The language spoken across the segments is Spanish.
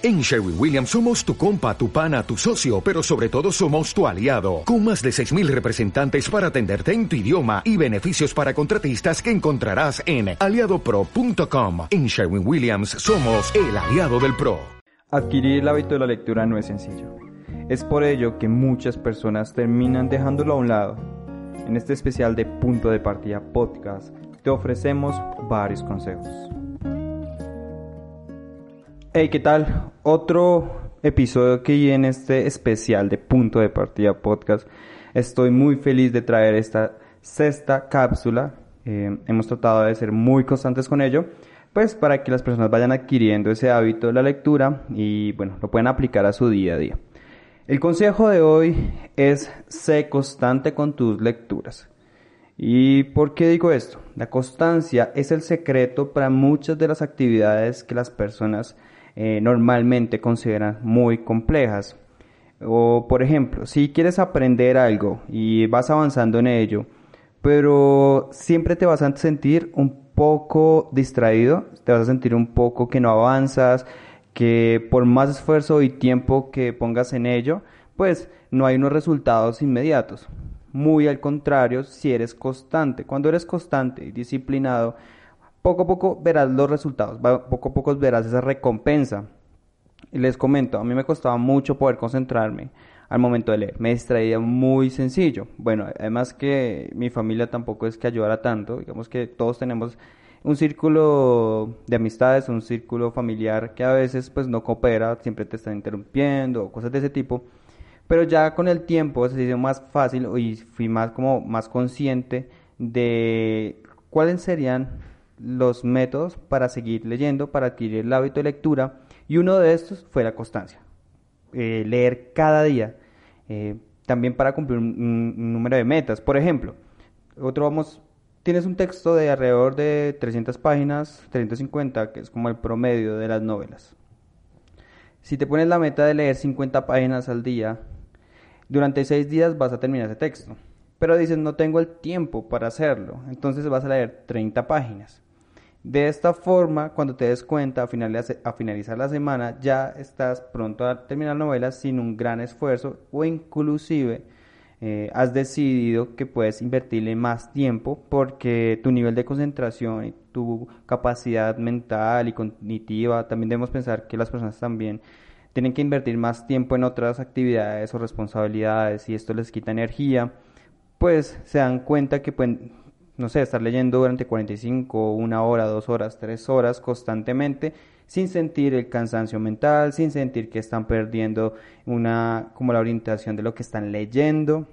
En Sherwin Williams somos tu compa, tu pana, tu socio, pero sobre todo somos tu aliado, con más de 6.000 representantes para atenderte en tu idioma y beneficios para contratistas que encontrarás en aliadopro.com. En Sherwin Williams somos el aliado del PRO. Adquirir el hábito de la lectura no es sencillo. Es por ello que muchas personas terminan dejándolo a un lado. En este especial de Punto de Partida Podcast te ofrecemos varios consejos. Hey, ¿qué tal? Otro episodio aquí en este especial de Punto de Partida Podcast. Estoy muy feliz de traer esta sexta cápsula. Eh, hemos tratado de ser muy constantes con ello, pues para que las personas vayan adquiriendo ese hábito de la lectura y bueno, lo puedan aplicar a su día a día. El consejo de hoy es sé constante con tus lecturas. ¿Y por qué digo esto? La constancia es el secreto para muchas de las actividades que las personas eh, normalmente consideran muy complejas. O por ejemplo, si quieres aprender algo y vas avanzando en ello, pero siempre te vas a sentir un poco distraído, te vas a sentir un poco que no avanzas, que por más esfuerzo y tiempo que pongas en ello, pues no hay unos resultados inmediatos. Muy al contrario, si eres constante, cuando eres constante y disciplinado, poco a poco verás los resultados, poco a poco verás esa recompensa. Les comento, a mí me costaba mucho poder concentrarme al momento de leer, me distraía muy sencillo. Bueno, además que mi familia tampoco es que ayudara tanto, digamos que todos tenemos un círculo de amistades, un círculo familiar que a veces pues no coopera, siempre te están interrumpiendo cosas de ese tipo. Pero ya con el tiempo se hizo más fácil y fui más como más consciente de cuáles serían los métodos para seguir leyendo, para adquirir el hábito de lectura, y uno de estos fue la constancia. Eh, leer cada día, eh, también para cumplir un, número de metas. Por ejemplo, otro vamos, tienes un texto de alrededor de 300 páginas, 350, que es como el promedio de las novelas. Si te pones la meta de leer 50 páginas al día, durante 6 días vas a terminar ese texto. Pero dices, no tengo el tiempo para hacerlo, entonces vas a leer 30 páginas. De esta forma, cuando te des cuenta a, finalizar la semana, ya estás pronto a terminar la novela sin un gran esfuerzo o inclusive eh, has decidido que puedes invertirle más tiempo porque tu nivel de concentración y tu capacidad mental y cognitiva, también debemos pensar que las personas también tienen que invertir más tiempo en otras actividades o responsabilidades y esto les quita energía, pues se dan cuenta que pueden no sé, estar leyendo durante 45, una hora, dos horas, tres horas constantemente, sin sentir el cansancio mental, sin sentir que están perdiendo una, como la orientación de lo que están leyendo.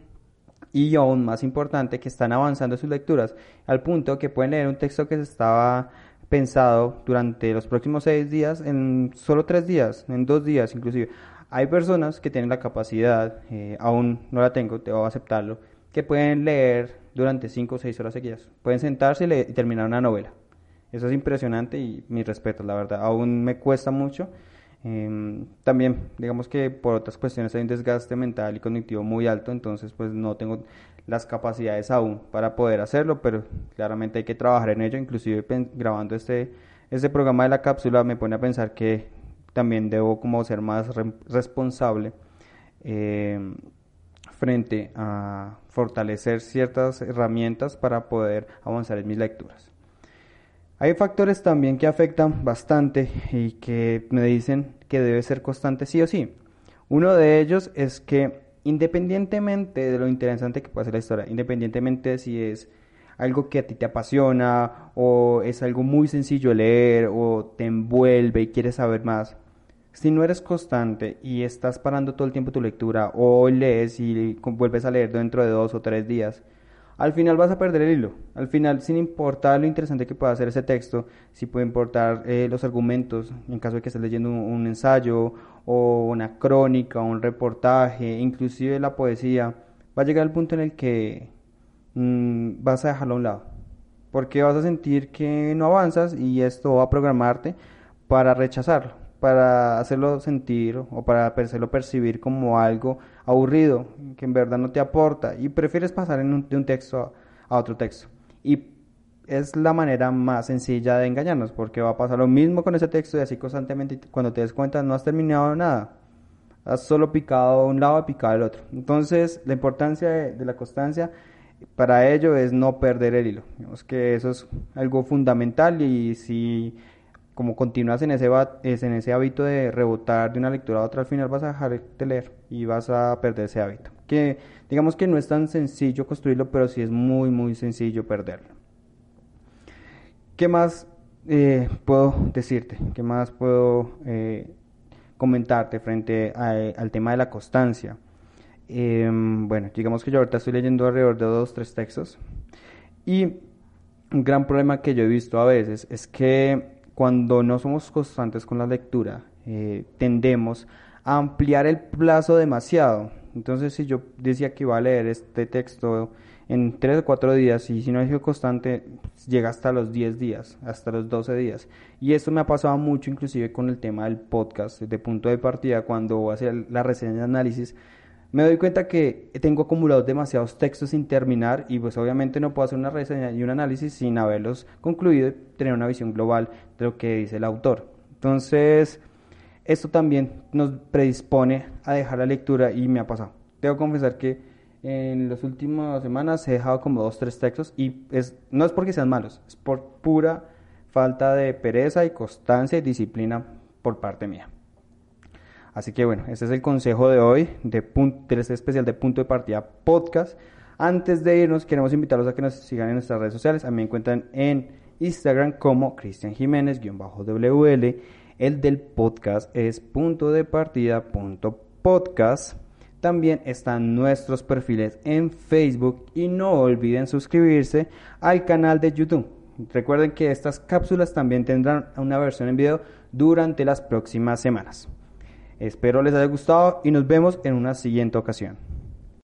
Y aún más importante, que están avanzando sus lecturas, al punto que pueden leer un texto que estaba pensado durante los próximos seis días en solo tres días, en dos días inclusive. Hay personas que tienen la capacidad, eh, aún no la tengo, debo aceptarlo, que pueden leer durante 5 o 6 horas seguidas. Pueden sentarse y, terminar una novela. Eso es impresionante y mi respeto, la verdad. Aún me cuesta mucho. Em, también, digamos que por otras cuestiones hay un desgaste mental y cognitivo muy alto, entonces pues no tengo las capacidades aún para poder hacerlo, pero claramente hay que trabajar en ello. Inclusive grabando este, este programa de la cápsula me pone a pensar que también debo como ser más responsable. Eh, frente a fortalecer ciertas herramientas para poder avanzar en mis lecturas. Hay factores también que afectan bastante y que me dicen que debe ser constante sí o sí. Uno de ellos es que independientemente de lo interesante que pueda ser la historia, independientemente de si es algo que a ti te apasiona o es algo muy sencillo de leer o te envuelve y quieres saber más, si no eres constante y estás parando todo el tiempo tu lectura, o hoy lees y vuelves a leer dentro de dos o tres días, al final vas a perder el hilo. Al final, sin importar lo interesante que pueda ser ese texto, si puede importar eh, los argumentos, en caso de que estés leyendo un, ensayo, o una crónica, un reportaje, inclusive la poesía, va a llegar al punto en el que mm, vas a dejarlo a un lado. Porque vas a sentir que no avanzas y esto va a programarte para rechazarlo para hacerlo sentir o para hacerlo percibir como algo aburrido, que en verdad no te aporta y prefieres pasar en un, de un texto a, otro texto. Y es la manera más sencilla de engañarnos, porque va a pasar lo mismo con ese texto y así constantemente cuando te des cuenta no has terminado nada, has solo picado un lado y picado el otro. Entonces, la importancia de, la constancia para ello es no perder el hilo. Digamos que eso es algo fundamental y si como continúas en ese, en ese hábito de rebotar de una lectura a otra, al final vas a dejar de leer y vas a perder ese hábito. Que digamos que no es tan sencillo construirlo, pero sí es muy, muy sencillo perderlo. ¿Qué más eh, puedo decirte? ¿Qué más puedo eh, comentarte frente al tema de la constancia? Em, bueno, digamos que yo ahorita estoy leyendo alrededor de dos, tres textos y un gran problema que yo he visto a veces es que cuando no somos constantes con la lectura, eh, tendemos a ampliar el plazo demasiado. Entonces, si yo decía que iba a leer este texto en 3 o 4 días y si no he constante llega hasta los 10 días, hasta los 12 días. Y esto me ha pasado mucho inclusive con el tema del podcast de punto de partida cuando voy a hacer la reseña de análisis. Me doy cuenta que tengo acumulados demasiados textos sin terminar y pues obviamente no puedo hacer una reseña y un análisis sin haberlos concluido y tener una visión global de lo que dice el autor. Entonces, esto también nos predispone a dejar la lectura y me ha pasado. Debo confesar que en las últimas semanas he dejado como dos, tres textos y es, no es porque sean malos, es por pura falta de pereza y constancia y disciplina por parte mía. Así que bueno, ese es el consejo de hoy de, de este especial de Punto de Partida Podcast. Antes de irnos, queremos invitarlos a que nos sigan en nuestras redes sociales. A mí me encuentran en Instagram como Cristian Jiménez-WL. El del podcast es punto de partida punto podcast. También están nuestros perfiles en Facebook y no olviden suscribirse al canal de YouTube. Recuerden que estas cápsulas también tendrán una versión en video durante las próximas semanas. Espero les haya gustado y nos vemos en una siguiente ocasión.